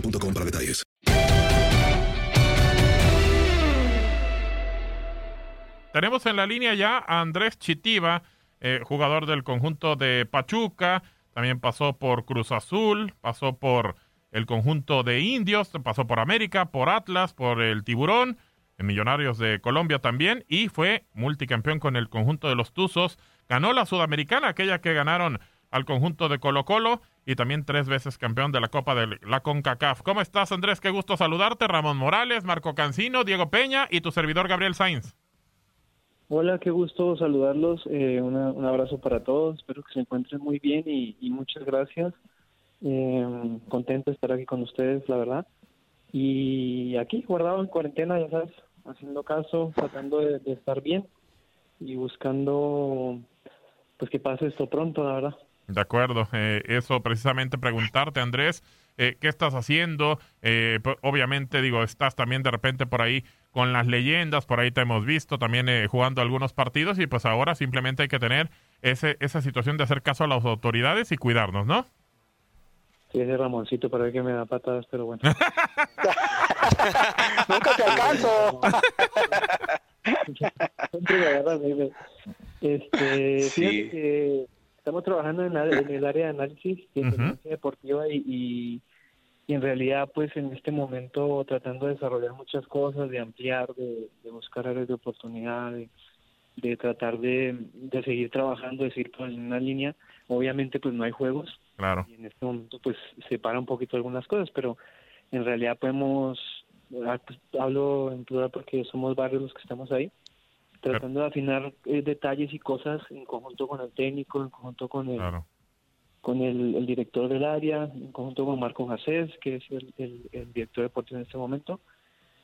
para detalles. Tenemos en la línea ya a Andrés Chitiba, eh, jugador del conjunto de Pachuca, también pasó por Cruz Azul, pasó por el conjunto de Indios, pasó por América, por Atlas, por el Tiburón, en Millonarios de Colombia también, y fue multicampeón con el conjunto de los Tuzos. Ganó la Sudamericana, aquella que ganaron al conjunto de Colo Colo, y también tres veces campeón de la Copa de la CONCACAF. ¿Cómo estás, Andrés? Qué gusto saludarte. Ramón Morales, Marco Cancino, Diego Peña y tu servidor Gabriel Sainz. Hola, qué gusto saludarlos. Eh, una- un abrazo para todos. Espero que se encuentren muy bien y, muchas gracias. Eh, contento de estar aquí con ustedes, la verdad. Y aquí, guardado en cuarentena, ya sabes, haciendo caso, tratando de, de estar bien y buscando pues que pase esto pronto, la verdad. De acuerdo, eh, eso precisamente preguntarte, Andrés, eh, ¿qué estás haciendo? Eh, pues, obviamente, digo, estás también de repente por ahí con las leyendas, por ahí te hemos visto también eh, jugando algunos partidos y pues ahora simplemente hay que tener ese, esa situación de hacer caso a las autoridades y cuidarnos, ¿no? Sí, ese Ramoncito para ver que me da patadas, pero bueno. Nunca te alcanzo. Siempre me agarras, baby. Este, Sí. fíjate que estamos trabajando en, la- en el área de análisis y Ujú. inteligencia deportiva y, y, y en realidad pues en este momento tratando de desarrollar muchas cosas, de ampliar, de, de buscar áreas de oportunidad, de, de tratar de, de seguir trabajando, de seguir por una línea. Obviamente pues no hay juegos, Claro. y en este momento pues se para un poquito algunas cosas, pero en realidad podemos, ah, pues, hablo en plural porque somos varios los que estamos ahí, tratando de afinar eh, detalles y cosas en conjunto con el técnico, en conjunto con el, Claro. con el, el director del área, en conjunto con Marco Jacés, que es el, el, el director de deportes en este momento,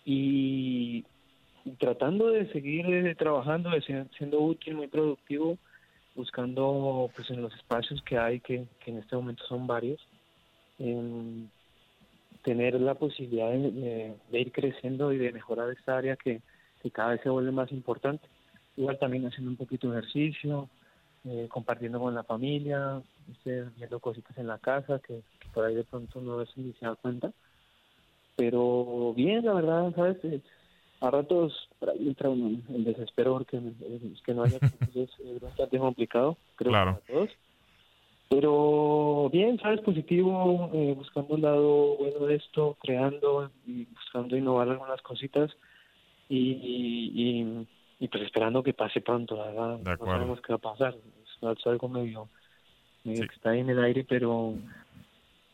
y tratando de seguir eh, trabajando, de ser- siendo útil, muy productivo, buscando pues en los espacios que hay, que, que en este momento son varios, tener la posibilidad de, de- de ir creciendo y de mejorar esta área que, que cada vez se vuelve más importante. Igual también haciendo un poquito de ejercicio, eh, compartiendo con la familia, este, viendo cositas en la casa que, que por ahí de pronto no veces ni se da cuenta. Pero bien, la verdad, ¿sabes? Eh, a ratos entra en el desespero porque es que no haya es bastante complicado, creo que Claro. para todos. Pero bien, ¿sabes? Positivo, eh, buscando un lado bueno de esto, creando y buscando innovar algunas cositas y, y, y- pues esperando que pase pronto, la verdad. De No sabemos qué va a pasar, es, es algo medio, medio Sí. que está ahí en el aire, pero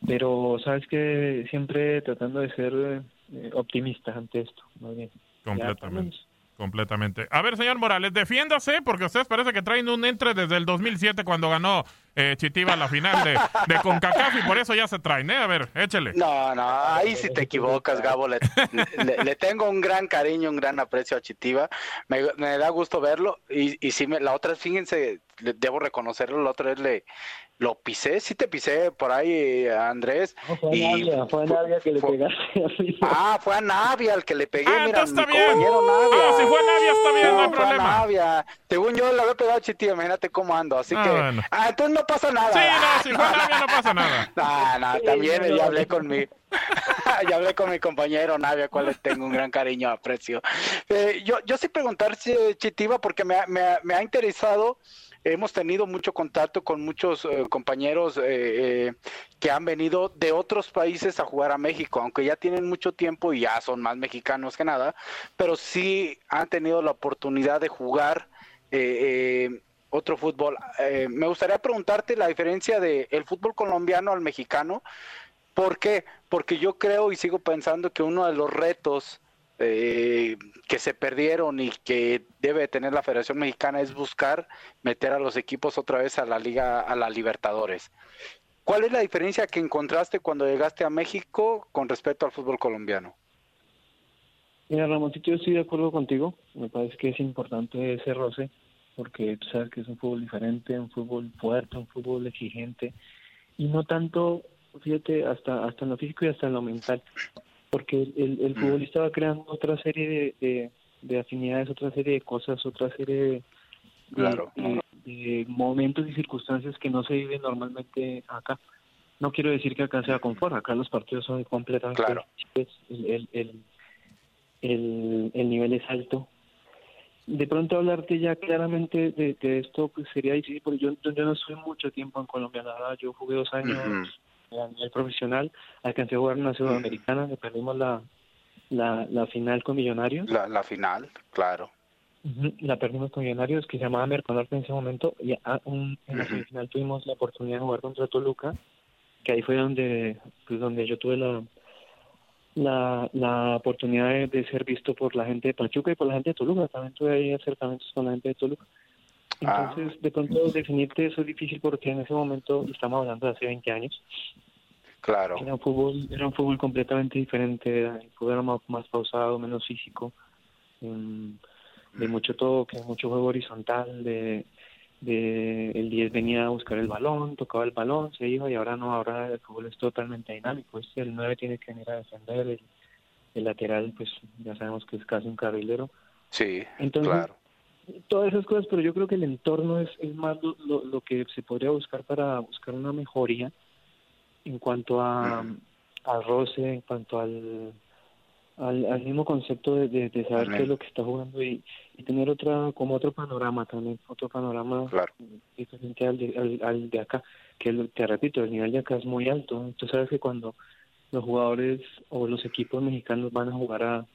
pero sabes que siempre tratando de ser eh, optimista ante esto, más bien. Completamente. Completamente. A ver, señor Morales, defiéndase porque ustedes parece que traen un entre desde el 2007 cuando ganó eh, Chitiba la final de, de CONCACAF y por eso ya se traen, ¿eh? A ver, échele. No, no, ahí sí te equivocas, Gabo. Le, le- tengo un gran cariño, un gran aprecio a Chitiba. Me, da gusto verlo y, y sí, me, la otra, fíjense, debo reconocerlo, la otra vez le lo pisé, sí te pisé por ahí, Andrés. No, fue a Navia, fue a Navia que le fue- pegaste a. Ah, fue a Navia el que le pegué, Ah, mira, mi bien. compañero Navia. Ah, si fue Navia está bien, no hay fue a problema. Navia. Según yo le había pegado a Chitiba, imagínate cómo ando, así Ah, que... bueno. Ah, entonces no pasa nada. Sí, no, si fue Navia no pasa nada. No, no, también ya hablé con mi, ya hablé con mi compañero Navia, cual le tengo un gran cariño, aprecio. Eh, yo, yo sí preguntarse, Chitiba, porque me, ha- me, ha- me ha interesado, hemos tenido mucho contacto con muchos eh, compañeros eh, eh, que han venido de otros países a jugar a México, aunque ya tienen mucho tiempo y ya son más mexicanos que nada, pero sí han tenido la oportunidad de jugar. otro fútbol. Me gustaría preguntarte la diferencia de el fútbol colombiano al mexicano. ¿Por qué? Porque yo creo y sigo pensando que uno de los retos eh, que se perdieron y que debe tener la Federación Mexicana es buscar meter a los equipos otra vez a la Liga, a la Libertadores. ¿Cuál es la diferencia que encontraste cuando llegaste a México con respecto al fútbol colombiano? Mira, Ramoncito, yo estoy de acuerdo contigo. Me parece que es importante ese roce, porque tú sabes que es un fútbol diferente, un fútbol fuerte, un fútbol exigente, y no tanto, fíjate, hasta hasta en lo físico y hasta en lo mental, porque el, el, el futbolista va creando otra serie de, de, de afinidades, otra serie de cosas, otra serie de, de- Claro. de- de momentos y circunstancias que no se viven normalmente acá. No quiero decir que acá sea confort, acá los partidos son completamente Claro. difíciles, el, el, el, el, el nivel es alto. De pronto hablarte ya claramente de, de esto pues sería difícil porque yo, yo no estuve mucho tiempo en Colombia, verdad, yo jugué dos años a nivel profesional, alcancé a jugar una sudamericana, le perdimos la, la, la final con Millonarios, La, la final, claro. La perdimos con Millonarios que se llamaba Merconorte en ese momento y a- un- en la semifinal tuvimos la oportunidad de jugar contra Toluca, que ahí fue donde pues donde yo tuve la la, la oportunidad de, de ser visto por la gente de Pachuca y por la gente de Toluca. También tuve ahí acercamientos con la gente de Toluca. Ah. Entonces, de pronto definirte eso es difícil porque en ese momento estamos hablando de hace 20 años. Claro. Era un fútbol, era un fútbol completamente diferente, era- el fútbol era más, más pausado, menos físico, em, de mucho toque, mucho juego horizontal, de, de el 10 venía a buscar el balón, tocaba el balón, se iba y ahora no, ahora el fútbol es totalmente dinámico, el 9 tiene que venir a defender, el, el lateral pues ya sabemos que es casi un carrilero, Sí, Entonces, claro. Todas esas cosas, pero yo creo que el entorno es, es más lo, lo, lo que se podría buscar para buscar una mejoría en cuanto a al roce, en cuanto al, al, al mismo concepto de, de, de saber qué es lo que está jugando y, y tener otra como otro panorama también, otro panorama Claro. diferente al de, al, al de acá, que te repito, el nivel de acá es muy alto. Tú sabes que cuando los jugadores o los equipos mexicanos van a jugar a,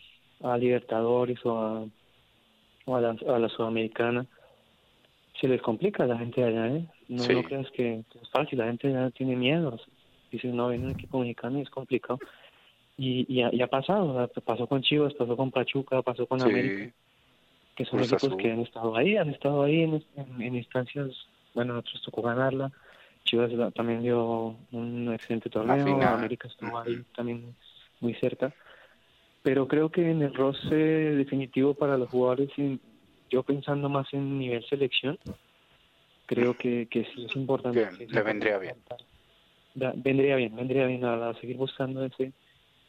a Libertadores o a, o a la, a la Sudamericana, se les complica a la gente allá, ¿eh? No, Sí. no creas que, que es fácil, la gente ya tiene miedo. Dice, no, viene un equipo mexicano y es complicado. Y, y, ha, y ha pasado, o sea, pasó con Chivas, pasó con Pachuca, pasó con Sí. América, que son equipos Azul. que han estado ahí, han estado ahí en, en, en instancias, bueno, nosotros tocó ganarla. Chivas también dio un excelente torneo. América estuvo ahí también muy cerca. Pero creo que en el roce definitivo para los jugadores, y yo pensando más en nivel selección, creo que, que sí es importante. Sí es le vendría bien. importante. Vendría bien, vendría bien a, seguir buscando ese,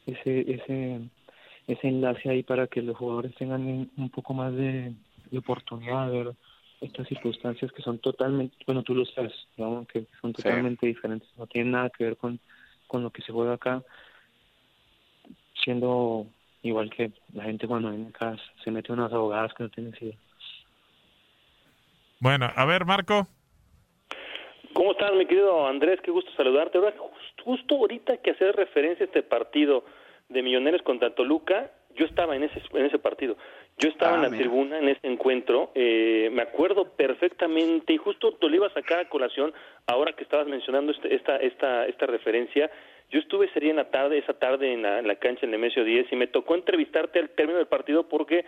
ese, ese, ese enlace ahí para que los jugadores tengan un- poco más de, de oportunidad de ver estas circunstancias que son totalmente, bueno, tú lo sabes, ¿no? que son Sí. totalmente diferentes, no tienen nada que ver con, con lo que se juega acá, siendo igual que la gente cuando viene acá se mete unas abogadas que no tienen idea. Bueno, a ver, Marco. ¿Cómo estás, mi querido Andrés? Qué gusto saludarte. Ahora, justo, justo ahorita que hacer referencia a este partido de Millonarios contra Toluca, yo estaba en ese, en ese partido. Yo estaba Ah, en la mira. tribuna en este encuentro, eh, me acuerdo perfectamente y justo te lo iba a sacar a colación ahora que estabas mencionando este- esta, esta, esta referencia. Yo estuve ese día en la tarde, esa tarde en la, en la cancha en Nemesio 10 y me tocó entrevistarte al término del partido porque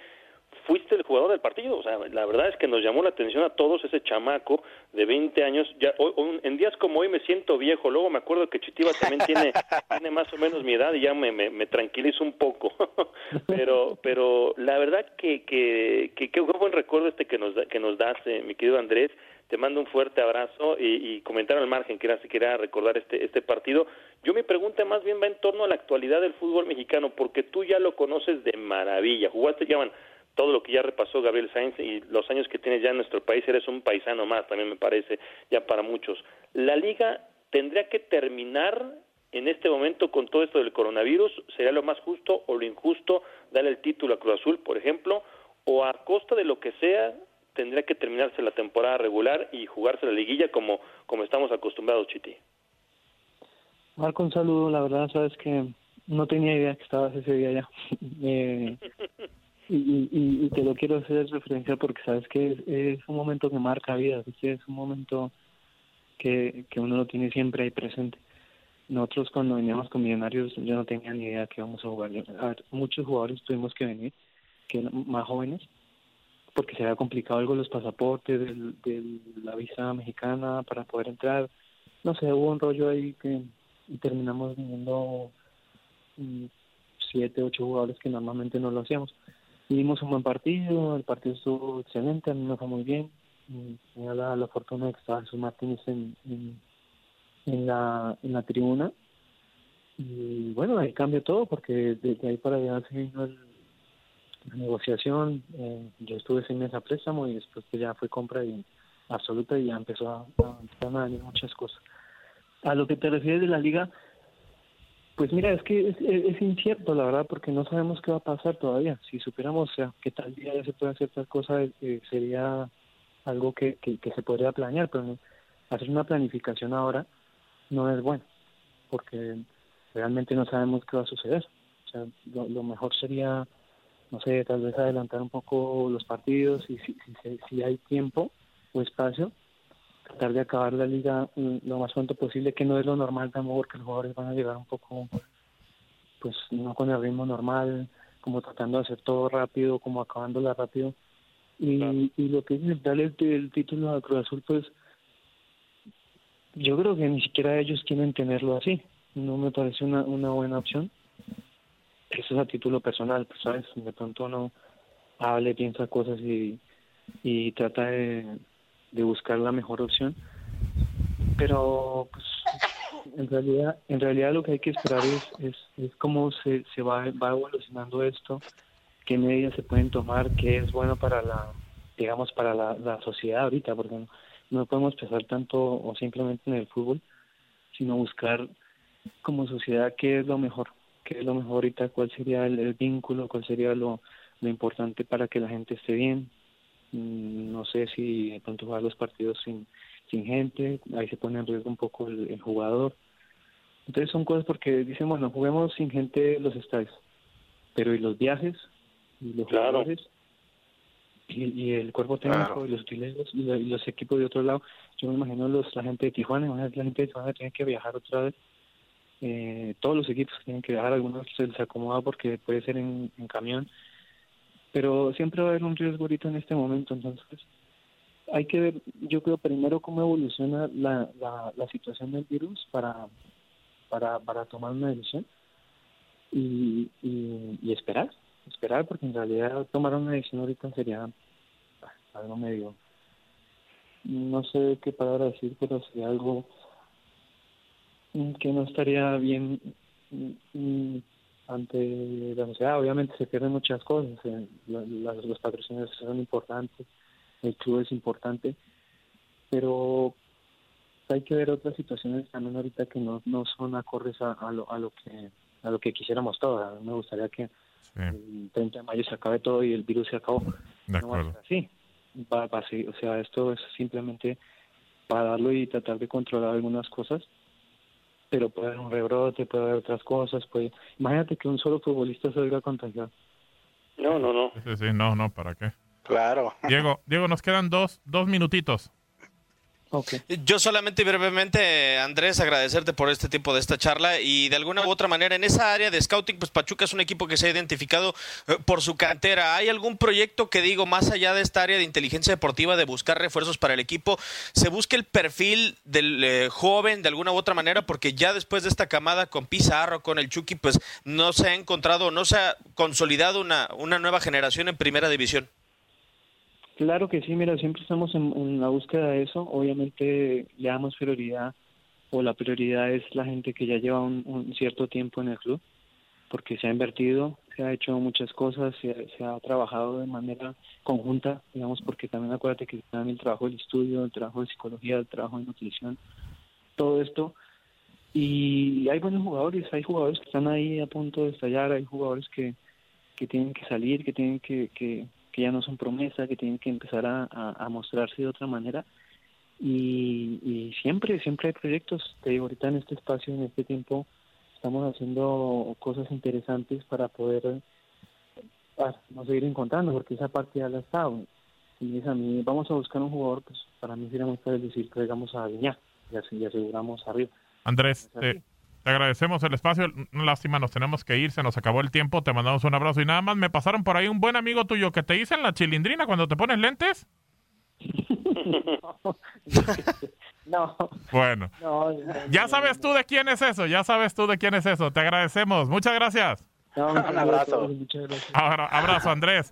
fuiste el jugador del partido. O sea, la verdad es que nos llamó la atención a todos ese chamaco de 20 años. Ya, hoy- en días como hoy me siento viejo. Luego me acuerdo que Chitiva también tiene, tiene más o menos mi edad y ya me, me, me tranquilizo un poco. pero pero la verdad que, que, que qué buen recuerdo este que nos, da- que nos das, eh, mi querido Andrés. Te mando un fuerte abrazo y, y comentar al margen que era si quería recordar este, este partido. Yo mi pregunta más bien va en torno a la actualidad del fútbol mexicano, porque tú ya lo conoces de maravilla. Jugaste, llaman todo lo que ya repasó Gabriel Sainz y los años que tienes ya en nuestro país, eres un paisano más, también me parece, ya para muchos. La liga tendría que terminar en este momento con todo esto del coronavirus, sería lo más justo o lo injusto darle el título a Cruz Azul, por ejemplo, o a costa de lo que sea, tendría que terminarse la temporada regular y jugarse la liguilla como, como estamos acostumbrados, Chiti. Marco, un saludo. La verdad, sabes que no tenía idea que estabas ese día ya. Eh, y, y, y te lo quiero hacer referencia porque sabes que es, es un momento que marca vidas, es un momento que, que uno lo tiene siempre ahí presente. Nosotros cuando veníamos con Millonarios yo no tenía ni idea que íbamos a jugar. A ver, muchos jugadores tuvimos que venir, que eran más jóvenes, porque se había complicado algo los pasaportes, del- la visa mexicana para poder entrar. No sé, hubo un rollo ahí que y terminamos viniendo mm, siete, ocho jugadores que normalmente no lo hacíamos. Hicimos un buen partido, el partido estuvo excelente, a mí me fue muy bien. Mm, Tenía la, la fortuna de que estaba Jesús Martínez en, en la, en la tribuna. Y bueno, ahí cambió todo porque desde ahí para allá se vino el- negociación. eh, yo estuve seis meses a préstamo y después que ya fue compra y absoluta y ya empezó a, a, a muchas cosas. A lo que te refieres de la liga, pues mira, es que es, es- incierto, la verdad, porque no sabemos qué va a pasar todavía. Si supiéramos o sea, que tal día ya se puede hacer tal cosa, eh, sería algo que, que, se podría planear, pero hacer una planificación ahora no es bueno, porque realmente no sabemos qué va a suceder. O sea, lo mejor sería, no sé, tal vez adelantar un poco los partidos y si, si, si hay tiempo o espacio, tratar de acabar la liga mm, lo más pronto posible, que no es lo normal tampoco, porque los jugadores van a llegar un poco, pues no con el ritmo normal, como tratando de hacer todo rápido, como acabándola rápido. Y, y lo que es darle el, el título a Cruz Azul, pues yo creo que ni siquiera ellos quieren tenerlo así. No me parece una, una buena opción. Eso es a título personal, pues, ¿sabes? De pronto uno hable, piensa cosas y, y trata de, de buscar la mejor opción. Pero, pues, en realidad, en realidad lo que hay que esperar es, es, es cómo se, se va, va evolucionando esto, qué medidas se pueden tomar, qué es bueno para la, digamos, para la, la sociedad ahorita, porque no, no podemos pensar tanto o simplemente en el fútbol, sino buscar como sociedad qué es lo mejor, qué es lo mejor ahorita, cuál sería el, el vínculo, cuál sería lo, lo importante para que la gente esté bien. Mm, No sé si de pronto jugar los partidos sin, sin gente, ahí se pone en riesgo un poco el, el jugador. Entonces son cosas porque dicen, bueno, juguemos sin gente en los estadios, pero ¿y los viajes? ¿Y los Claro. jugadores? Y, y el cuerpo técnico, Claro. y los utileros, y, los equipos de otro lado. Yo me imagino los, la gente de Tijuana, la gente de Tijuana tiene que viajar otra vez. Eh, todos los equipos tienen que viajar, algunos se les acomoda porque puede ser en, camión, pero siempre va a haber un riesgo ahorita en este momento, entonces hay que ver, yo creo primero cómo evoluciona la, la, la situación del virus para, para, para tomar una decisión y, y, esperar, esperar porque en realidad tomar una decisión ahorita sería algo medio, no sé qué palabra decir, pero sería algo que no estaría bien mm, mm, ante la sociedad. Obviamente se pierden muchas cosas, eh, la- las- los patrocinios son importantes, el club es importante, pero hay que ver otras situaciones también ahorita que no, no son acordes a, a lo, a lo que a lo que quisiéramos todos. Me gustaría que el 30 de mayo se acabe todo y el virus se acabó. De No va a acuerdo. ser así. Va, va a seguir- o sea, esto es simplemente para darlo y tratar de controlar algunas cosas, pero puede haber un rebrote, puede haber otras cosas. Puede... Imagínate que un solo futbolista salga contagiado. No, no, no. Sí, sí, no, no, ¿para qué? Claro. Diego, Diego, nos quedan dos, dos minutitos. Yo solamente brevemente, Andrés, agradecerte por este tipo de esta charla y de alguna u otra manera en esa área de scouting, pues Pachuca es un equipo que se ha identificado eh, por su cantera. ¿Hay algún proyecto que digo, más allá de esta área de inteligencia deportiva, de buscar refuerzos para el equipo, se busque el perfil del eh, joven de alguna u otra manera? Porque ya después de esta camada con Pizarro, con el Chucky, pues no se ha encontrado, no se ha consolidado una, una nueva generación en primera división. Claro que sí, mira, siempre estamos en, la búsqueda de eso. Obviamente le damos prioridad o la prioridad es la gente que ya lleva un, cierto tiempo en el club, porque se ha invertido, se ha hecho muchas cosas, se, ha trabajado de manera conjunta, digamos, porque también acuérdate que también el trabajo del estudio, el trabajo de psicología, el trabajo de nutrición, todo esto. Y hay buenos jugadores, hay jugadores que están ahí a punto de estallar, hay jugadores que, que tienen que salir, que tienen que, que que ya no son promesas, que tienen que empezar a, mostrarse de otra manera. Y, siempre, siempre hay proyectos. Te digo, ahorita en este espacio, en este tiempo, estamos haciendo cosas interesantes para poder ah, no seguir encontrando, porque esa parte ya la estado. Y es a mí, vamos a buscar un jugador, pues para mí sería muy fácil decir que llegamos a Viña y, aseguramos arriba. Andrés, eh, te agradecemos el espacio. Lástima, nos tenemos que ir, se nos acabó el tiempo. Te mandamos un abrazo. Y nada más me pasaron por ahí un buen amigo tuyo que te dice en la chilindrina cuando te pones lentes. no. Bueno. ya sabes tú de quién es eso. Ya sabes tú de quién es eso. Te agradecemos. Muchas gracias. un abrazo. Ahora, abrazo, Andrés.